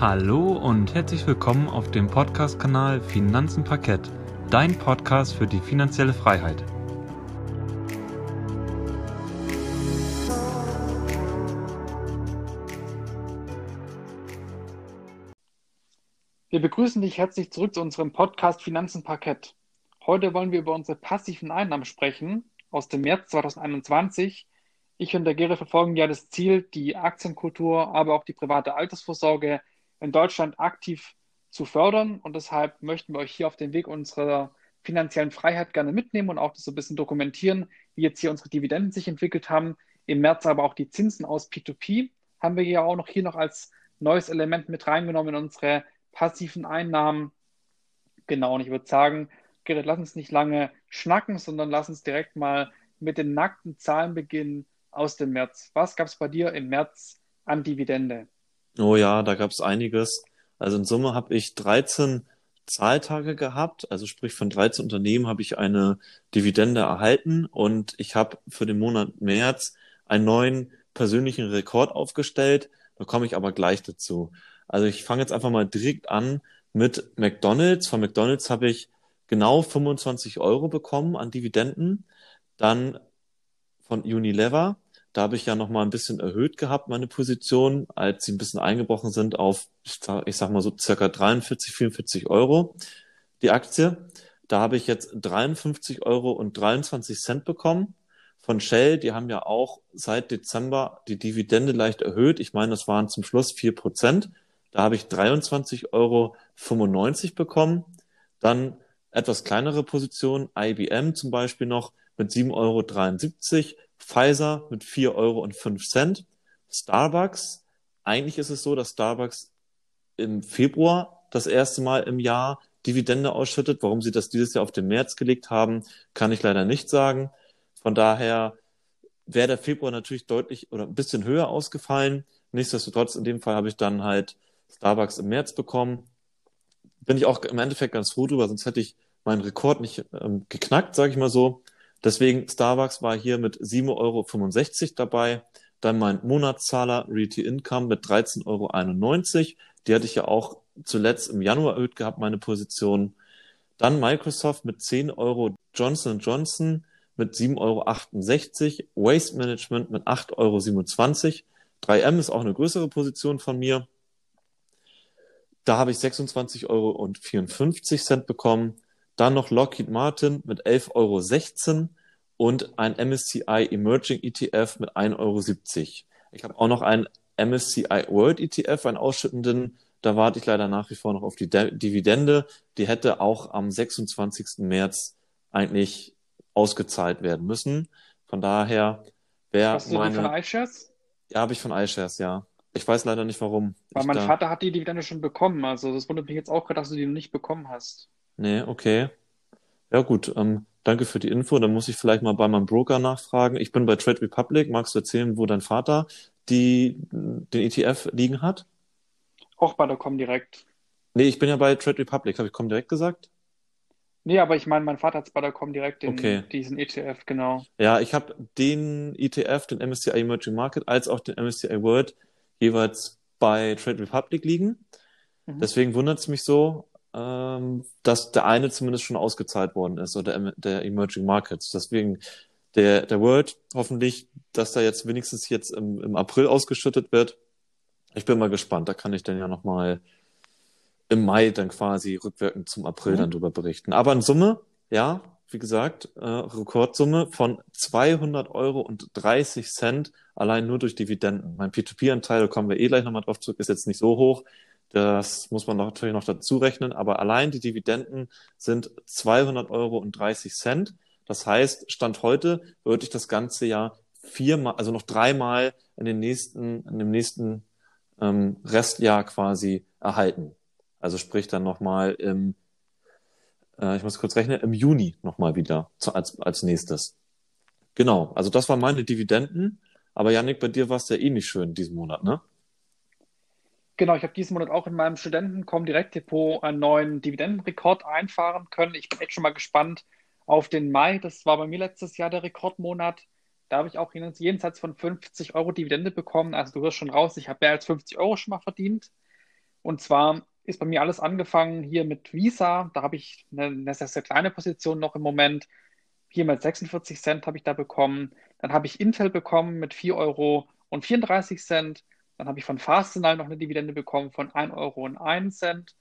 Hallo und herzlich willkommen auf dem Podcast-Kanal Finanzen Parkett, dein Podcast für die finanzielle Freiheit. Wir begrüßen dich herzlich zurück zu unserem Podcast Finanzen Parkett. Heute wollen wir über unsere passiven Einnahmen sprechen aus dem März 2021. Ich und der Gere verfolgen ja das Ziel, die Aktienkultur, aber auch die private Altersvorsorge in Deutschland aktiv zu fördern. Und deshalb möchten wir euch hier auf den Weg unserer finanziellen Freiheit gerne mitnehmen und auch das so ein bisschen dokumentieren, wie jetzt hier unsere Dividenden sich entwickelt haben. Im März aber auch die Zinsen aus P2P haben wir ja auch noch hier noch als neues Element mit reingenommen in unsere passiven Einnahmen. Genau, und ich würde sagen, Gerrit, lass uns nicht lange schnacken, sondern lass uns direkt mal mit den nackten Zahlen beginnen aus dem März. Was gab es bei dir im März an Dividende? Oh ja, da gab es einiges. Also in Summe habe ich 13 Zahltage gehabt, also sprich von 13 Unternehmen habe ich eine Dividende erhalten und ich habe für den Monat März einen neuen persönlichen Rekord aufgestellt. Da komme ich aber gleich dazu. Also ich fange jetzt einfach mal direkt an mit McDonald's. Von McDonald's habe ich genau 25 Euro bekommen an Dividenden. Dann von Unilever da habe ich ja noch mal ein bisschen erhöht gehabt, meine Position, als sie ein bisschen eingebrochen sind auf, ich sag, ich sag mal so circa 43, 44 Euro die Aktie. Da habe ich jetzt 53 Euro und 23 Cent bekommen. Von Shell, die haben ja auch seit Dezember die Dividende leicht erhöht. Ich meine, das waren zum Schluss 4 Prozent. Da habe ich 23,95 Euro bekommen. Dann etwas kleinere Position, IBM zum Beispiel noch mit 7,73 Euro. Pfizer mit 4 Euro und 5 Cent. Starbucks, eigentlich ist es so, dass Starbucks im Februar das erste Mal im Jahr Dividende ausschüttet. Warum sie das dieses Jahr auf den März gelegt haben, kann ich leider nicht sagen. Von daher wäre der Februar natürlich deutlich oder ein bisschen höher ausgefallen. Nichtsdestotrotz, in dem Fall habe ich dann halt Starbucks im März bekommen. Bin ich auch im Endeffekt ganz froh drüber, sonst hätte ich meinen Rekord nicht ähm, geknackt, sage ich mal so. Deswegen Starbucks war hier mit 7,65 Euro dabei. Dann mein Monatszahler Realty Income mit 13,91 Euro. Die hatte ich ja auch zuletzt im Januar erhöht gehabt, meine Position. Dann Microsoft mit 10 Euro, Johnson Johnson mit 7,68 Euro, Waste Management mit 8,27 Euro. 3M ist auch eine größere Position von mir. Da habe ich 26,54 Euro bekommen. Dann noch Lockheed Martin mit 11,16 Euro und ein MSCI Emerging ETF mit 1,70 Euro. Ich habe auch noch einen MSCI World ETF, einen ausschüttenden. Da warte ich leider nach wie vor noch auf die De Dividende. Die hätte auch am 26. März eigentlich ausgezahlt werden müssen. Von daher wäre Hast du meine... die von iShares? Ja, habe ich von iShares, ja. Ich weiß leider nicht warum. Weil ich mein da... Vater hat die Dividende schon bekommen. Also das wundert mich jetzt auch gerade, dass du die noch nicht bekommen hast. Nee, okay. Ja, gut. Ähm, danke für die Info. Dann muss ich vielleicht mal bei meinem Broker nachfragen. Ich bin bei Trade Republic. Magst du erzählen, wo dein Vater die, den ETF liegen hat? Auch bei der Comdirect. Nee, ich bin ja bei Trade Republic. Habe ich Comdirect gesagt? Nee, aber ich meine, mein Vater hat es bei der Comdirect, den, Okay. diesen ETF, genau. Ja, ich habe den ETF, den MSCI Emerging Market, als auch den MSCI World jeweils bei Trade Republic liegen. Mhm. Deswegen wundert es mich so, ähm, dass der eine zumindest schon ausgezahlt worden ist, oder der, Emerging Markets. Deswegen der, der World hoffentlich, dass da jetzt wenigstens jetzt im, im April ausgeschüttet wird. Ich bin mal gespannt. Da kann ich dann ja nochmal im Mai dann quasi rückwirkend zum April Mhm. dann drüber berichten. Aber in Summe, ja, wie gesagt, äh, Rekordsumme von 200 Euro und 30 Cent allein nur durch Dividenden. Mein P2P-Anteil, da kommen wir eh gleich nochmal drauf zurück, ist jetzt nicht so hoch. Das muss man natürlich noch dazu rechnen, aber allein die Dividenden sind 200 Euro und 30 Cent. Das heißt, Stand heute würde ich das ganze Jahr viermal, also noch dreimal in den nächsten, in dem nächsten ähm, Restjahr quasi erhalten. Also sprich dann nochmal im, äh, ich muss kurz rechnen, im Juni nochmal wieder zu, als, als nächstes. Genau, also das waren meine Dividenden. Aber Yannick, bei dir war es ja eh nicht schön diesen Monat, ne? Genau, ich habe diesen Monat auch in meinem Studentencom-Direktdepot einen neuen Dividendenrekord einfahren können. Ich bin echt schon mal gespannt auf den Mai. Das war bei mir letztes Jahr der Rekordmonat. Da habe ich auch jenseits von 50 Euro Dividende bekommen. Also du hörst schon raus, ich habe mehr als 50 Euro schon mal verdient. Und zwar ist bei mir alles angefangen hier mit Visa. Da habe ich eine, eine sehr, sehr kleine Position noch im Moment. Hier mit 46 Cent habe ich da bekommen. Dann habe ich Intel bekommen mit 4 Euro und 34 Cent. Dann habe ich von Fastenal noch eine Dividende bekommen von 1 Euro und 1 Cent.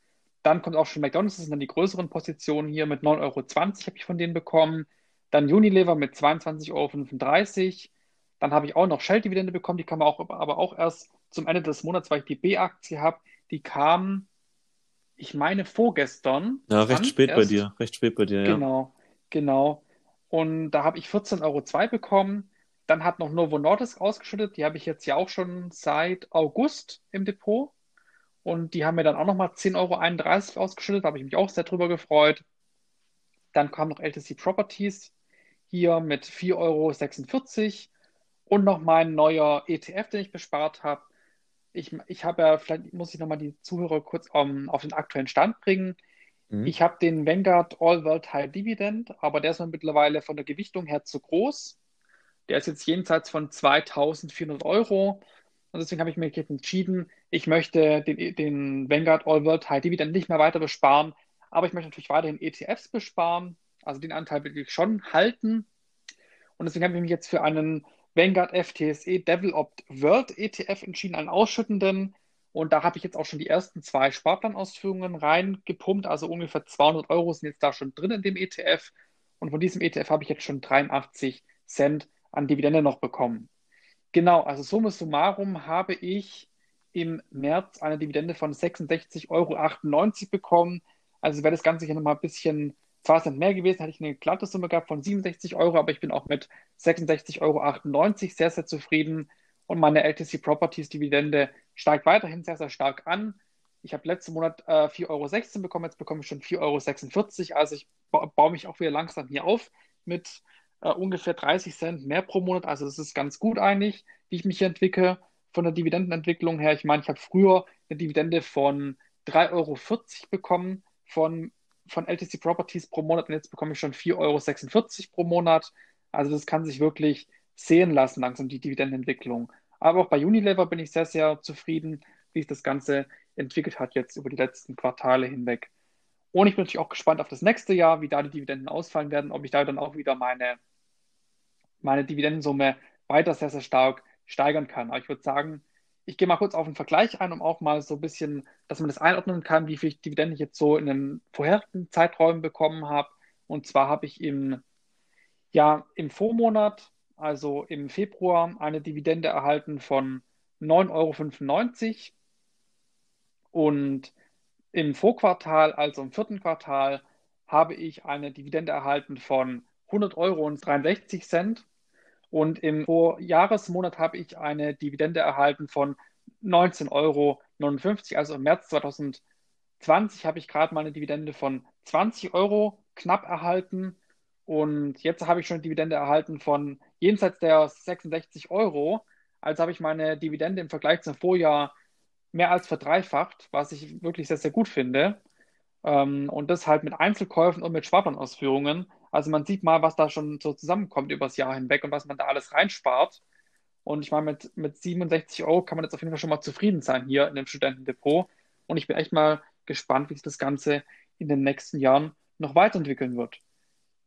Dann kommt auch schon McDonald's, das sind dann die größeren Positionen hier mit 9,20 Euro habe ich von denen bekommen. Dann Unilever mit 22,35 Euro. Dann habe ich auch noch Shell-Dividende bekommen, die kam auch, aber auch erst zum Ende des Monats, weil ich die B-Aktie habe. Die kam, ich meine, vorgestern. Ja, recht spät erst. bei dir. Recht spät bei dir, ja. Genau, genau. Und da habe ich 14,02 Euro bekommen. Dann hat noch Novo Nordisk ausgeschüttet. Die habe ich jetzt ja auch schon seit August im Depot. Und die haben mir dann auch nochmal 10,31 Euro ausgeschüttet. Da habe ich mich auch sehr drüber gefreut. Dann kam noch LTC Properties hier mit 4,46 Euro und noch mein neuer ETF, den ich bespart habe. Ich, ich habe ja, vielleicht muss ich nochmal die Zuhörer kurz um, auf den aktuellen Stand bringen. Mhm. Ich habe den Vanguard All World High Dividend, aber der ist mir mittlerweile von der Gewichtung her zu groß. Der ist jetzt jenseits von 2400 Euro. Und deswegen habe ich mich jetzt entschieden, ich möchte den, den Vanguard All World High Dividend nicht mehr weiter besparen, aber ich möchte natürlich weiterhin ETFs besparen. Also den Anteil will ich schon halten. Und deswegen habe ich mich jetzt für einen Vanguard FTSE Developed World ETF entschieden, einen ausschüttenden. Und da habe ich jetzt auch schon die ersten zwei Sparplanausführungen reingepumpt. Also ungefähr 200 Euro sind jetzt da schon drin in dem ETF. Und von diesem ETF habe ich jetzt schon 83 Cent an Dividende noch bekommen. Genau, also summa summarum habe ich im März eine Dividende von 66,98 Euro bekommen. Also wäre das Ganze hier nochmal ein bisschen zwar sind mehr gewesen, hätte ich eine glatte Summe gehabt von 67 Euro, aber ich bin auch mit 66,98 Euro sehr, sehr zufrieden. Und meine LTC Properties Dividende steigt weiterhin sehr, sehr stark an. Ich habe letzten Monat äh, 4,16 Euro bekommen, jetzt bekomme ich schon 4,46 Euro. Also ich ba baue mich auch wieder langsam hier auf mit äh, ungefähr 30 Cent mehr pro Monat. Also das ist ganz gut eigentlich, wie ich mich hier entwickle von der Dividendenentwicklung her. Ich meine, ich habe früher eine Dividende von 3,40 Euro bekommen von von LTC Properties pro Monat und jetzt bekomme ich schon 4,46 Euro pro Monat. Also das kann sich wirklich sehen lassen, langsam die Dividendenentwicklung. Aber auch bei Unilever bin ich sehr, sehr zufrieden, wie sich das Ganze entwickelt hat jetzt über die letzten Quartale hinweg. Und ich bin natürlich auch gespannt auf das nächste Jahr, wie da die Dividenden ausfallen werden, ob ich da dann auch wieder meine, meine Dividendensumme weiter sehr, sehr stark steigern kann. Aber ich würde sagen, ich gehe mal kurz auf einen Vergleich ein, um auch mal so ein bisschen, dass man das einordnen kann, wie viel Dividende ich jetzt so in den vorherigen Zeiträumen bekommen habe. Und zwar habe ich im, ja, im Vormonat, also im Februar, eine Dividende erhalten von 9,95 Euro. Und im Vorquartal, also im vierten Quartal, habe ich eine Dividende erhalten von 100 Euro und 63 Cent. Und im Vorjahresmonat habe ich eine Dividende erhalten von 19,59 Euro. Also im März 2020 habe ich gerade mal eine Dividende von 20 Euro knapp erhalten. Und jetzt habe ich schon eine Dividende erhalten von jenseits der 66 Euro. Also habe ich meine Dividende im Vergleich zum Vorjahr mehr als verdreifacht, was ich wirklich sehr, sehr gut finde. Ähm, und das halt mit Einzelkäufen und mit Sparplanausführungen. Also man sieht mal, was da schon so zusammenkommt übers Jahr hinweg und was man da alles reinspart. Und ich meine, mit, mit 67 Euro kann man jetzt auf jeden Fall schon mal zufrieden sein hier in dem Studentendepot. Und ich bin echt mal gespannt, wie sich das Ganze in den nächsten Jahren noch weiterentwickeln wird.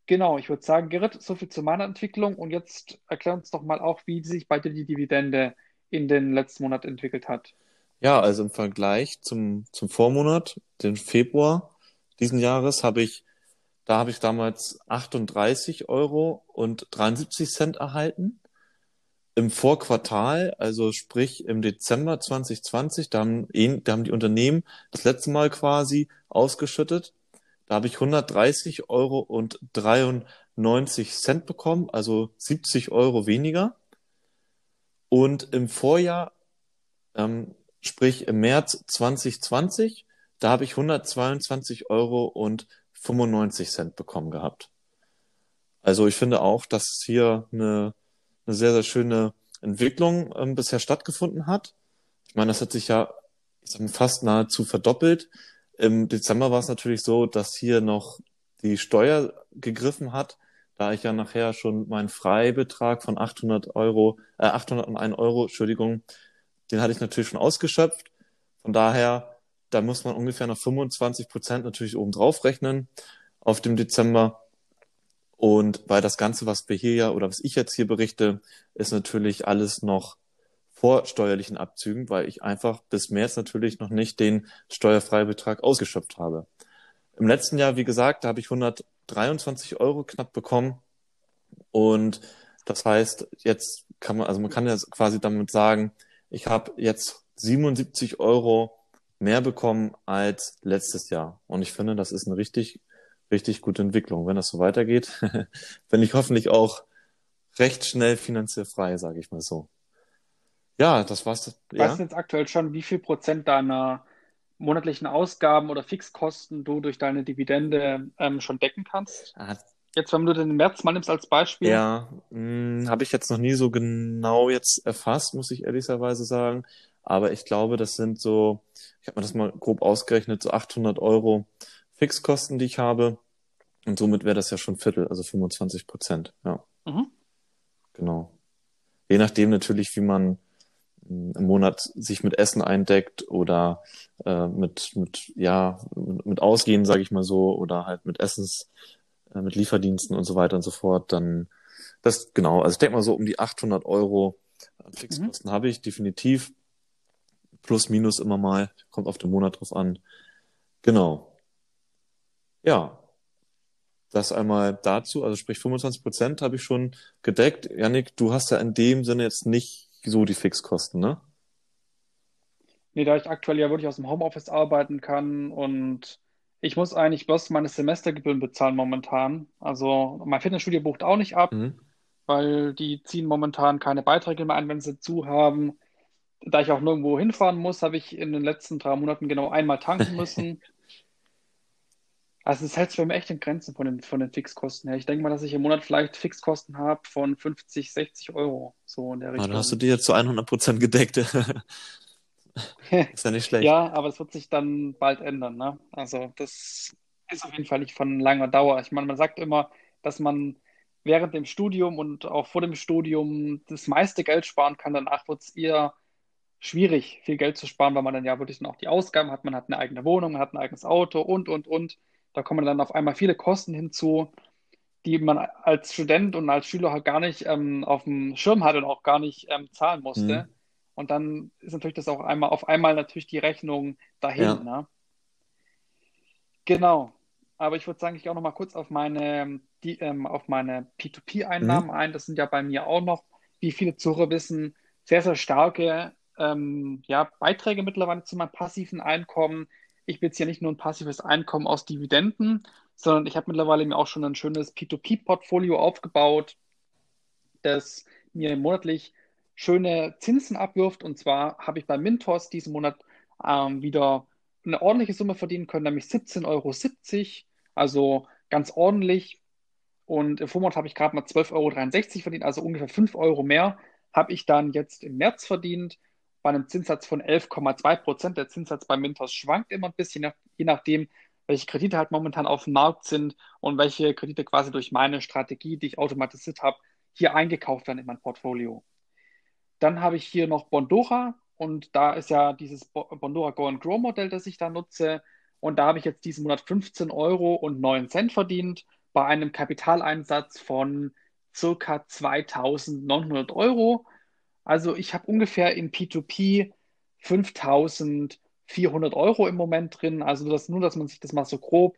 Genau, ich würde sagen, Gerrit, so viel zu meiner Entwicklung. Und jetzt erklär uns doch mal auch, wie sich bei dir die Dividende in den letzten Monat entwickelt hat. Ja, also im Vergleich zum, zum Vormonat, den Februar diesen Jahres, habe ich da habe ich damals 38 Euro und 73 Cent erhalten. Im Vorquartal, also sprich im Dezember 2020, da haben, da haben die Unternehmen das letzte Mal quasi ausgeschüttet. Da habe ich 130 Euro und 93 Cent bekommen, also 70 Euro weniger. Und im Vorjahr, ähm, sprich im März 2020, da habe ich 122 Euro und 95 Cent bekommen gehabt. Also ich finde auch, dass hier eine, eine sehr, sehr schöne Entwicklung ähm, bisher stattgefunden hat. Ich meine, das hat sich ja ich sag, fast nahezu verdoppelt. Im Dezember war es natürlich so, dass hier noch die Steuer gegriffen hat, da ich ja nachher schon meinen Freibetrag von 800 Euro, äh, 801 Euro, Entschuldigung, den hatte ich natürlich schon ausgeschöpft. Von daher da muss man ungefähr noch 25 Prozent natürlich oben drauf rechnen auf dem Dezember. Und weil das Ganze, was wir hier ja oder was ich jetzt hier berichte, ist natürlich alles noch vor steuerlichen Abzügen, weil ich einfach bis März natürlich noch nicht den Steuerfreibetrag ausgeschöpft habe. Im letzten Jahr, wie gesagt, da habe ich 123 Euro knapp bekommen. Und das heißt, jetzt kann man, also man kann ja quasi damit sagen, ich habe jetzt 77 Euro mehr bekommen als letztes Jahr. Und ich finde, das ist eine richtig, richtig gute Entwicklung. Wenn das so weitergeht, bin ich hoffentlich auch recht schnell finanziell frei, sage ich mal so. Ja, das war's. Ja? Weißt du jetzt aktuell schon, wie viel Prozent deiner monatlichen Ausgaben oder Fixkosten du durch deine Dividende ähm, schon decken kannst? Ah, jetzt, wenn du den März mal nimmst als Beispiel. Ja, hm, habe ich jetzt noch nie so genau jetzt erfasst, muss ich ehrlicherweise sagen. Aber ich glaube, das sind so, ich habe mir das mal grob ausgerechnet, so 800 Euro Fixkosten, die ich habe. Und somit wäre das ja schon Viertel, also 25 Prozent. Ja. Mhm. Genau. Je nachdem natürlich, wie man im Monat sich mit Essen eindeckt oder äh, mit, mit, ja, mit Ausgehen, sage ich mal so, oder halt mit Essens, äh, mit Lieferdiensten und so weiter und so fort, dann das, genau, also ich denke mal so um die 800 Euro Fixkosten mhm. habe ich definitiv. Plus, minus immer mal, kommt auf den Monat drauf an. Genau. Ja, das einmal dazu, also sprich 25 Prozent habe ich schon gedeckt. Janik, du hast ja in dem Sinne jetzt nicht so die Fixkosten, ne? Nee, da ich aktuell ja wirklich aus dem Homeoffice arbeiten kann und ich muss eigentlich bloß meine Semestergebühren bezahlen momentan. Also mein Fitnessstudio bucht auch nicht ab, mhm. weil die ziehen momentan keine Beiträge mehr ein, wenn sie zu haben. Da ich auch nirgendwo hinfahren muss, habe ich in den letzten drei Monaten genau einmal tanken müssen. Also es hält sich bei mir echt in Grenzen von den, von den Fixkosten her. Ich denke mal, dass ich im Monat vielleicht Fixkosten habe von 50, 60 Euro. So in der Richtung. Ah, dann hast du die jetzt zu 100 Prozent gedeckt. ist ja nicht schlecht. ja, aber es wird sich dann bald ändern. Ne? Also das ist auf jeden Fall nicht von langer Dauer. Ich meine, man sagt immer, dass man während dem Studium und auch vor dem Studium das meiste Geld sparen kann. Danach wird es eher schwierig, viel Geld zu sparen, weil man dann ja wirklich dann auch die Ausgaben hat. Man hat eine eigene Wohnung, man hat ein eigenes Auto und, und, und. Da kommen dann auf einmal viele Kosten hinzu, die man als Student und als Schüler halt gar nicht ähm, auf dem Schirm hatte und auch gar nicht ähm, zahlen musste. Mhm. Und dann ist natürlich das auch einmal auf einmal natürlich die Rechnung dahin. Ja. Ne? Genau. Aber ich würde sagen, ich gehe auch noch mal kurz auf meine, die, ähm, auf meine P2P-Einnahmen mhm. ein. Das sind ja bei mir auch noch, wie viele Zuhörer wissen, sehr, sehr starke ähm, ja, Beiträge mittlerweile zu meinem passiven Einkommen ich beziehe nicht nur ein passives Einkommen aus Dividenden, sondern ich habe mittlerweile mir auch schon ein schönes P2P-Portfolio aufgebaut, das mir monatlich schöne Zinsen abwirft. Und zwar habe ich bei Mintos diesen Monat ähm, wieder eine ordentliche Summe verdienen können, nämlich 17,70 Euro. Also ganz ordentlich. Und im Vormonat habe ich gerade mal 12,63 Euro verdient, also ungefähr 5 Euro mehr habe ich dann jetzt im März verdient bei einem Zinssatz von 11,2 Prozent. Der Zinssatz bei Mintos schwankt immer ein bisschen, je nachdem, welche Kredite halt momentan auf dem Markt sind und welche Kredite quasi durch meine Strategie, die ich automatisiert habe, hier eingekauft werden in mein Portfolio. Dann habe ich hier noch Bondora und da ist ja dieses Bondora Go and Grow Modell, das ich da nutze. Und da habe ich jetzt diesen Monat 15 Euro und 9 Cent verdient bei einem Kapitaleinsatz von circa 2900 Euro. Also ich habe ungefähr in P2P 5400 Euro im Moment drin. Also das, nur, dass man sich das mal so grob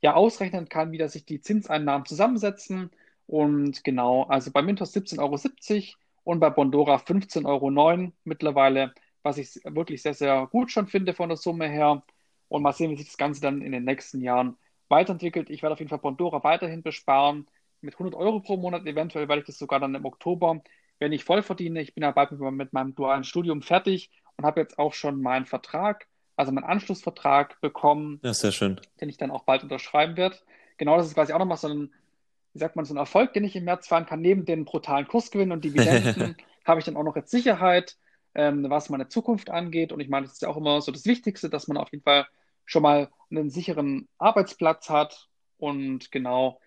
ja ausrechnen kann, wie dass sich die Zinseinnahmen zusammensetzen. Und genau, also bei Mintos 17,70 Euro und bei Bondora 15,09 Euro mittlerweile, was ich wirklich sehr, sehr gut schon finde von der Summe her. Und mal sehen, wie sich das Ganze dann in den nächsten Jahren weiterentwickelt. Ich werde auf jeden Fall Bondora weiterhin besparen mit 100 Euro pro Monat. Eventuell werde ich das sogar dann im Oktober wenn ich voll verdiene, ich bin ja bald mit meinem dualen Studium fertig und habe jetzt auch schon meinen Vertrag, also meinen Anschlussvertrag bekommen. Ja, sehr schön. Den ich dann auch bald unterschreiben werde. Genau, das ist quasi auch nochmal so ein, wie sagt man, so ein Erfolg, den ich im März fahren kann. Neben den brutalen Kursgewinnen und Dividenden habe ich dann auch noch jetzt Sicherheit, ähm, was meine Zukunft angeht. Und ich meine, das ist ja auch immer so das Wichtigste, dass man auf jeden Fall schon mal einen sicheren Arbeitsplatz hat. Und genau,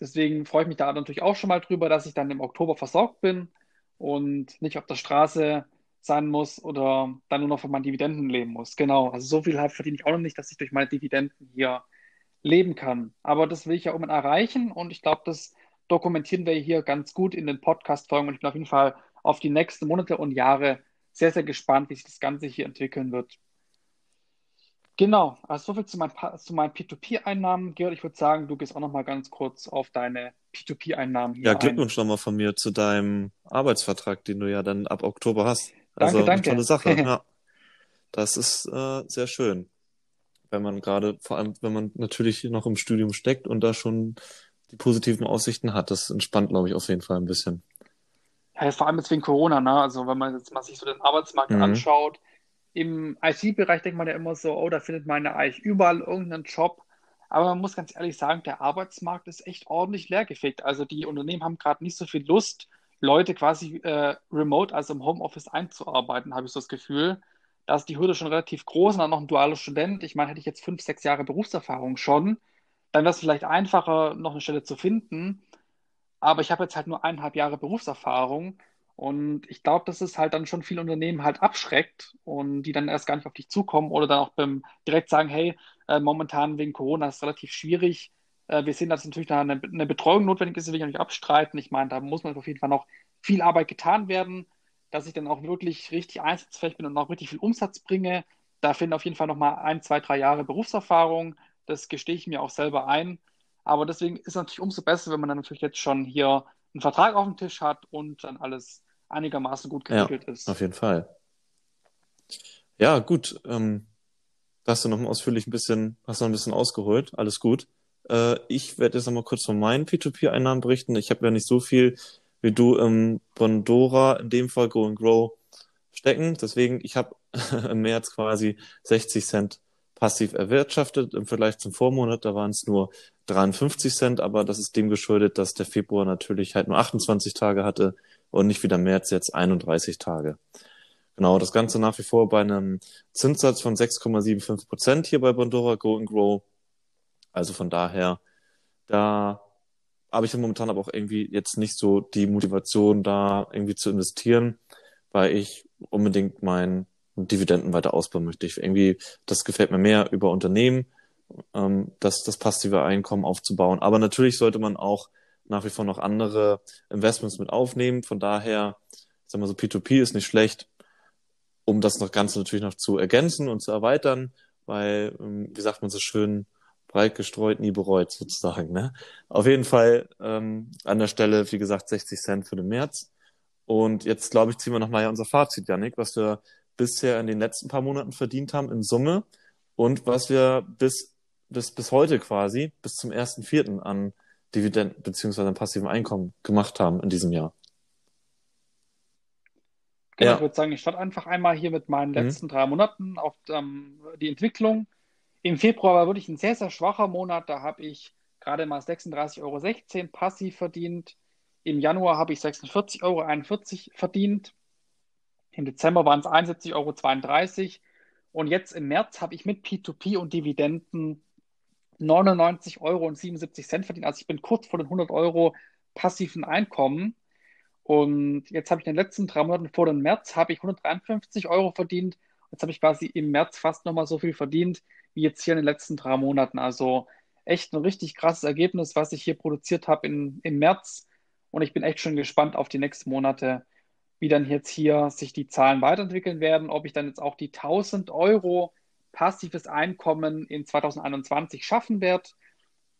deswegen freue ich mich da natürlich auch schon mal drüber, dass ich dann im Oktober versorgt bin und nicht auf der Straße sein muss oder dann nur noch von meinen Dividenden leben muss. Genau, also so viel verdiene ich auch noch nicht, dass ich durch meine Dividenden hier leben kann. Aber das will ich ja irgendwann erreichen und ich glaube, das dokumentieren wir hier ganz gut in den Podcast-Folgen und ich bin auf jeden Fall auf die nächsten Monate und Jahre sehr, sehr gespannt, wie sich das Ganze hier entwickeln wird. Genau, also soviel zu, mein, zu meinen P2P-Einnahmen. Georg, ich würde sagen, du gehst auch noch mal ganz kurz auf deine P2P-Einnahmen hier Ja, Glückwunsch nochmal von mir zu deinem Arbeitsvertrag, den du ja dann ab Oktober hast. Also eine danke. tolle Sache, ja. Das ist äh, sehr schön, wenn man gerade, vor allem wenn man natürlich noch im Studium steckt und da schon die positiven Aussichten hat. Das entspannt, glaube ich, auf jeden Fall ein bisschen. Ja, vor allem jetzt wegen Corona, ne? Also wenn man jetzt mal sich so den Arbeitsmarkt Mhm. anschaut, im IT-Bereich denkt man ja immer so, oh, da findet man ja eigentlich überall irgendeinen Job. Aber man muss ganz ehrlich sagen, der Arbeitsmarkt ist echt ordentlich leergefegt. Also die Unternehmen haben gerade nicht so viel Lust, Leute quasi äh, remote, also im Homeoffice einzuarbeiten, habe ich so das Gefühl. Da ist die Hürde schon relativ groß und dann noch ein dualer Student. Ich meine, hätte ich jetzt fünf, sechs Jahre Berufserfahrung schon, dann wäre es vielleicht einfacher, noch eine Stelle zu finden. Aber ich habe jetzt halt nur eineinhalb Jahre Berufserfahrung und ich glaube, dass es halt dann schon viele Unternehmen halt abschreckt und die dann erst gar nicht auf dich zukommen oder dann auch beim direkt sagen, hey, äh, momentan wegen Corona ist es relativ schwierig. Äh, wir sehen, dass natürlich eine, eine Betreuung notwendig ist, will ich auch nicht abstreiten. Ich meine, da muss man auf jeden Fall noch viel Arbeit getan werden, dass ich dann auch wirklich richtig einsatzfähig bin und auch richtig viel Umsatz bringe. Da fehlen auf jeden Fall noch mal ein, zwei, drei Jahre Berufserfahrung. Das gestehe ich mir auch selber ein. Aber deswegen ist es natürlich umso besser, wenn man dann natürlich jetzt schon hier einen Vertrag auf dem Tisch hat und dann alles einigermaßen gut Ja, geregelt ist. auf jeden Fall. Ja, gut. Ähm, da hast du noch mal ausführlich ein bisschen, hast noch ein bisschen ausgeholt. Alles gut. Äh, ich werde jetzt noch mal kurz von meinen P2P-Einnahmen berichten. Ich habe ja nicht so viel wie du im Bondora, in dem Fall Go and Grow, stecken. Deswegen, ich habe im März quasi 60 Cent passiv erwirtschaftet. Im Vergleich zum Vormonat, da waren es nur 53 Cent, aber das ist dem geschuldet, dass der Februar natürlich halt nur 28 Tage hatte und nicht wie der März jetzt 31 Tage. Genau, das Ganze nach wie vor bei einem Zinssatz von 6,75 Prozent hier bei Bondora Go and Grow. Also von daher, da habe ich momentan aber auch irgendwie jetzt nicht so die Motivation, da irgendwie zu investieren, weil ich unbedingt meinen Dividenden weiter ausbauen möchte. Ich irgendwie, das gefällt mir mehr über Unternehmen, ähm, das, das passive Einkommen aufzubauen. Aber natürlich sollte man auch nach wie vor noch andere Investments mit aufnehmen. Von daher, sagen wir so, P2P ist nicht schlecht, um das noch Ganze natürlich noch zu ergänzen und zu erweitern, weil, ähm, wie sagt man so schön, breit gestreut, nie bereut, sozusagen. Ne? Auf jeden Fall ähm, an der Stelle, wie gesagt, 60 Cent für den März. Und jetzt, glaube ich, ziehen wir nochmal unser Fazit, Janik, was wir bisher in den letzten paar Monaten verdient haben in Summe und was wir bis, bis, bis heute quasi, bis zum ersten Vierten an Dividenden beziehungsweise an passivem Einkommen gemacht haben in diesem Jahr. Genau, Ja. ich würde sagen, ich starte einfach einmal hier mit meinen Mhm. letzten drei Monaten auf ähm, die Entwicklung. Im Februar war wirklich ein sehr, sehr schwacher Monat. Da habe ich gerade mal 36,16 Euro passiv verdient. Im Januar habe ich 46,41 Euro verdient. Im Dezember waren es 71,32 Euro. Und jetzt im März habe ich mit P2P und Dividenden 99,77 Euro verdient. Also ich bin kurz vor den 100 Euro passiven Einkommen. Und jetzt habe ich in den letzten drei Monaten vor dem März habe ich 153 Euro verdient. Jetzt habe ich quasi im März fast nochmal so viel verdient wie jetzt hier in den letzten drei Monaten. Also echt ein richtig krasses Ergebnis, was ich hier produziert habe im März. Und ich bin echt schon gespannt auf die nächsten Monate, wie dann jetzt hier sich die Zahlen weiterentwickeln werden, ob ich dann jetzt auch die 1000 Euro passives Einkommen in 2021 schaffen werde.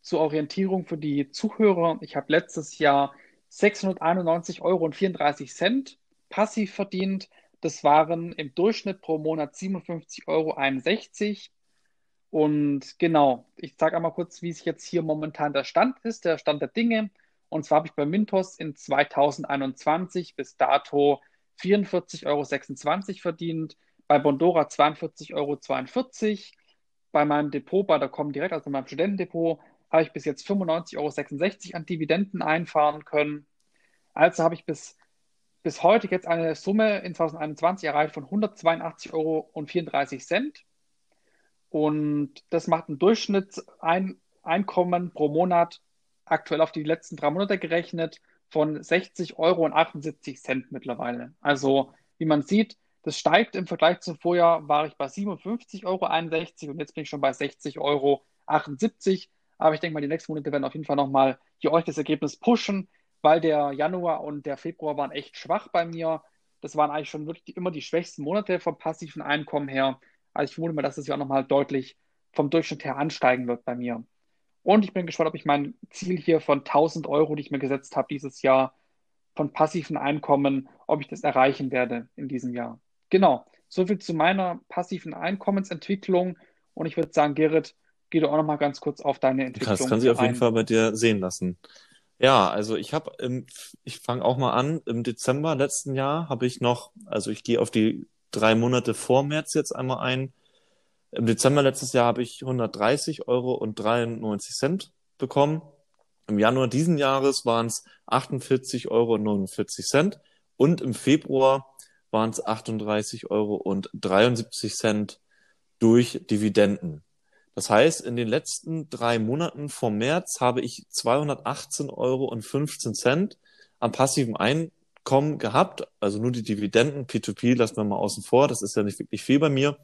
Zur Orientierung für die Zuhörer. Ich habe letztes Jahr 691,34 Euro passiv verdient. Das waren im Durchschnitt pro Monat 57,61 Euro. Und genau, ich sage einmal kurz, wie es jetzt hier momentan der Stand ist, der Stand der Dinge. Und zwar habe ich bei Mintos in 2021 bis dato 44,26 Euro verdient, bei Bondora 42,42 Euro. Bei meinem Depot, bei der Comdirect, also meinem Studentendepot, habe ich bis jetzt 95,66 Euro an Dividenden einfahren können. Also habe ich bis, bis heute jetzt eine Summe in 2021 erreicht von 182,34 Euro. Und das macht ein Durchschnittseinkommen pro Monat aktuell auf die letzten drei Monate gerechnet von 60,78 Euro mittlerweile. Also, wie man sieht, Das steigt im Vergleich zum Vorjahr, war ich bei 57,61 Euro und jetzt bin ich schon bei 60,78 Euro. Aber ich denke mal, die nächsten Monate werden auf jeden Fall nochmal hier euch das Ergebnis pushen, weil der Januar und der Februar waren echt schwach bei mir. Das waren eigentlich schon wirklich immer die schwächsten Monate vom passiven Einkommen her. Also ich vermute mal, dass es ja auch nochmal deutlich vom Durchschnitt her ansteigen wird bei mir. Und ich bin gespannt, ob ich mein Ziel hier von 1000 Euro, die ich mir gesetzt habe dieses Jahr, von passiven Einkommen, ob ich das erreichen werde in diesem Jahr. Genau, soviel zu meiner passiven Einkommensentwicklung. Und ich würde sagen, Gerrit, geh doch auch noch mal ganz kurz auf deine Entwicklung. Das kann sich auf jeden Fall bei dir sehen lassen. Ja, also ich habe, ich fange auch mal an. Im Dezember letzten Jahr habe ich noch, also ich gehe auf die drei Monate vor März jetzt einmal ein. Im Dezember letztes Jahr habe ich 130 Euro und 93 Cent bekommen. Im Januar diesen Jahres waren es 48 Euro und 49 Cent. Und im Februar waren es 38 Euro und 73 Cent durch Dividenden. Das heißt, in den letzten drei Monaten vom März habe ich 218 Euro und 15 Cent am passiven Einkommen gehabt. Also nur die Dividenden, P2P lassen wir mal außen vor. Das ist ja nicht wirklich viel bei mir.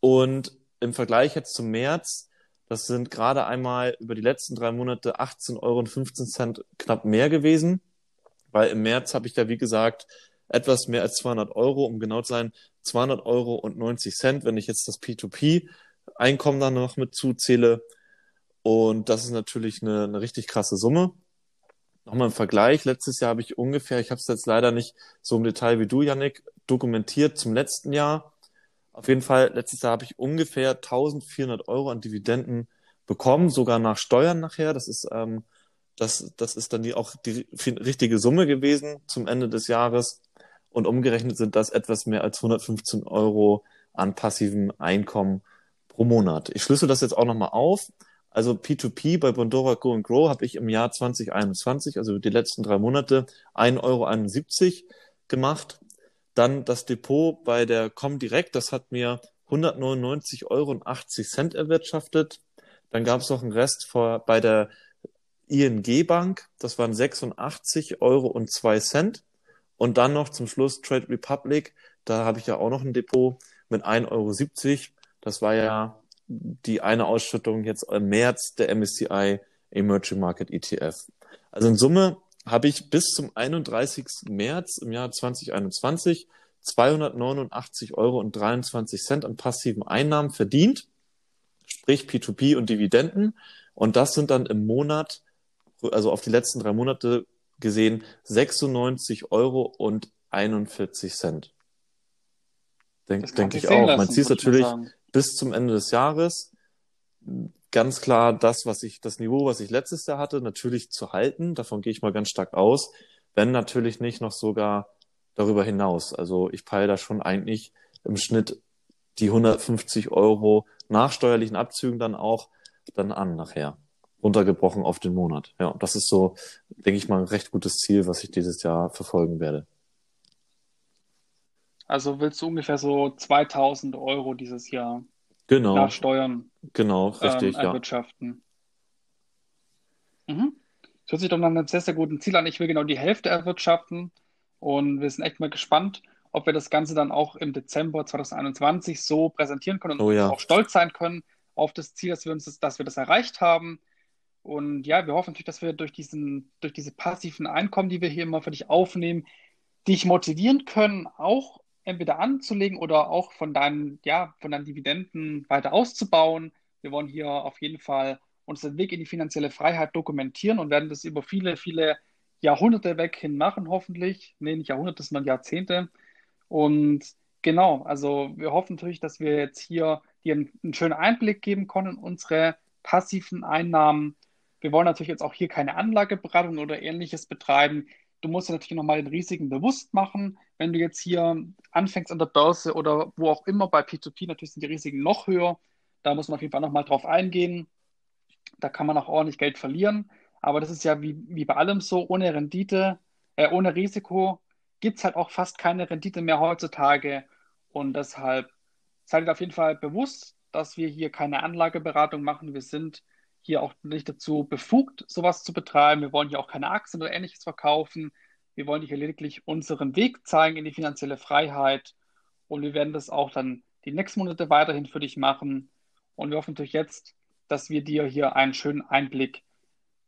Und im Vergleich jetzt zum März, das sind gerade einmal über die letzten drei Monate 18 Euro und 15 Cent knapp mehr gewesen. Weil im März habe ich da, wie gesagt, etwas mehr als 200 Euro, um genau zu sein, 200 Euro und 90 Cent, wenn ich jetzt das P2P Einkommen dann noch mit zuzähle. Und das ist natürlich eine, eine richtig krasse Summe. Nochmal im Vergleich, letztes Jahr habe ich ungefähr, ich habe es jetzt leider nicht so im Detail wie du, Yannick, dokumentiert zum letzten Jahr. Auf jeden Fall, letztes Jahr habe ich ungefähr 1400 Euro an Dividenden bekommen, sogar nach Steuern nachher. Das ist, ähm, das, das ist dann die, auch die richtige Summe gewesen zum Ende des Jahres. Und umgerechnet sind das etwas mehr als 115 Euro an passivem Einkommen pro Monat. Ich schlüssel das jetzt auch nochmal auf. Also P2P bei Bondora Go and Grow habe ich im Jahr 2021, also die letzten drei Monate, 1,71 Euro gemacht. Dann das Depot bei der Comdirect, das hat mir 199,80 Euro erwirtschaftet. Dann gab es noch einen Rest vor, bei der ING Bank, das waren 86 Euro. Und dann noch zum Schluss Trade Republic, da habe ich ja auch noch ein Depot mit 1,70 Euro. Das war ja die eine Ausschüttung jetzt im März der MSCI Emerging Market ETF. Also in Summe habe ich bis zum 31. März im Jahr 2021 289 Euro und 23 Cent an passiven Einnahmen verdient, sprich P2P und Dividenden. Und das sind dann im Monat, also auf die letzten drei Monate gesehen, 96 Euro und 41 Cent. Denke denk ich auch. Man sieht natürlich bis zum Ende des Jahres ganz klar das, was ich, das Niveau, was ich letztes Jahr hatte, natürlich zu halten. Davon gehe ich mal ganz stark aus. Wenn natürlich nicht noch sogar darüber hinaus. Also ich peile da schon eigentlich im Schnitt die 150 Euro nach steuerlichen Abzügen dann auch dann an nachher. Runtergebrochen auf den Monat. Ja, das ist so, denke ich mal, ein recht gutes Ziel, was ich dieses Jahr verfolgen werde. Also willst du ungefähr so 2000 Euro dieses Jahr genau. nach Steuern genau, richtig, ähm, erwirtschaften? Ja. Mhm. Das hört sich doch nach einem sehr, sehr guten Ziel an. Ich will genau die Hälfte erwirtschaften und wir sind echt mal gespannt, ob wir das Ganze dann auch im Dezember 2021 so präsentieren können und oh, ja. auch stolz sein können auf das Ziel, dass wir uns das, dass wir das erreicht haben. Und ja, wir hoffen natürlich, dass wir durch diesen, durch diese passiven Einkommen, die wir hier immer für dich aufnehmen, dich motivieren können, auch entweder anzulegen oder auch von deinen, ja, von deinen Dividenden weiter auszubauen. Wir wollen hier auf jeden Fall unseren Weg in die finanzielle Freiheit dokumentieren und werden das über viele, viele Jahrhunderte weg hin machen, hoffentlich. Nee, nicht Jahrhunderte, sondern Jahrzehnte. Und genau, also wir hoffen natürlich, dass wir jetzt hier dir einen, einen schönen Einblick geben können in unsere passiven Einnahmen. Wir wollen natürlich jetzt auch hier keine Anlageberatung oder ähnliches betreiben. Du musst dir natürlich nochmal den Risiken bewusst machen. Wenn du jetzt hier anfängst an der Börse oder wo auch immer, bei P2P natürlich sind die Risiken noch höher. Da muss man auf jeden Fall nochmal drauf eingehen. Da kann man auch ordentlich Geld verlieren. Aber das ist ja wie, wie bei allem so, ohne Rendite, äh, ohne Risiko gibt es halt auch fast keine Rendite mehr heutzutage. Und deshalb seid ihr auf jeden Fall bewusst, dass wir hier keine Anlageberatung machen. Wir sind hier auch nicht dazu befugt, sowas zu betreiben. Wir wollen hier auch keine Aktien oder ähnliches verkaufen. Wir wollen hier lediglich unseren Weg zeigen in die finanzielle Freiheit. und wir werden das auch dann die nächsten Monate weiterhin für dich machen. Und wir hoffen natürlich jetzt, dass wir dir hier einen schönen Einblick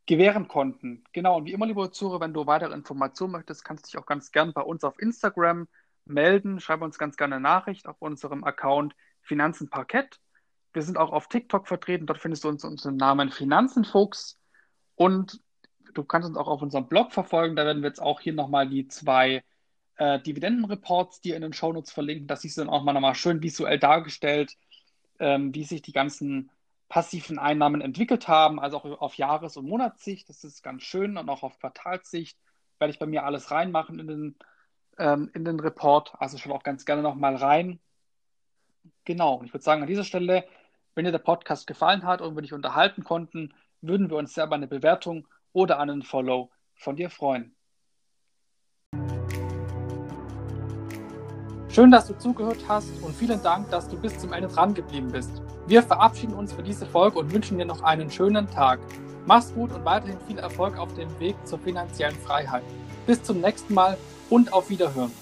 gewähren konnten. Genau, und wie immer, liebe Zuhörer, wenn du weitere Informationen möchtest, kannst du dich auch ganz gern bei uns auf Instagram melden. Schreib uns ganz gerne eine Nachricht auf unserem Account Finanzen Parkett. Wir sind auch auf TikTok vertreten. Dort findest du uns unter dem Namen Finanzenfuchs. Und du kannst uns auch auf unserem Blog verfolgen. Da werden wir jetzt auch hier nochmal die zwei äh, Dividendenreports dir in den Shownotes verlinken. Das siehst du dann auch mal nochmal schön visuell dargestellt, ähm, wie sich die ganzen passiven Einnahmen entwickelt haben, also auch auf Jahres- und Monatssicht. Das ist ganz schön und auch auf Quartalssicht werde ich bei mir alles reinmachen in den, ähm, in den Report. Also schon auch ganz gerne nochmal rein. Genau, und ich würde sagen, an dieser Stelle, wenn dir der Podcast gefallen hat und wir dich unterhalten konnten, würden wir uns sehr über eine Bewertung oder einen Follow von dir freuen. Schön, dass du zugehört hast und vielen Dank, dass du bis zum Ende dran geblieben bist. Wir verabschieden uns für diese Folge und wünschen dir noch einen schönen Tag. Mach's gut und weiterhin viel Erfolg auf dem Weg zur finanziellen Freiheit. Bis zum nächsten Mal und auf Wiederhören.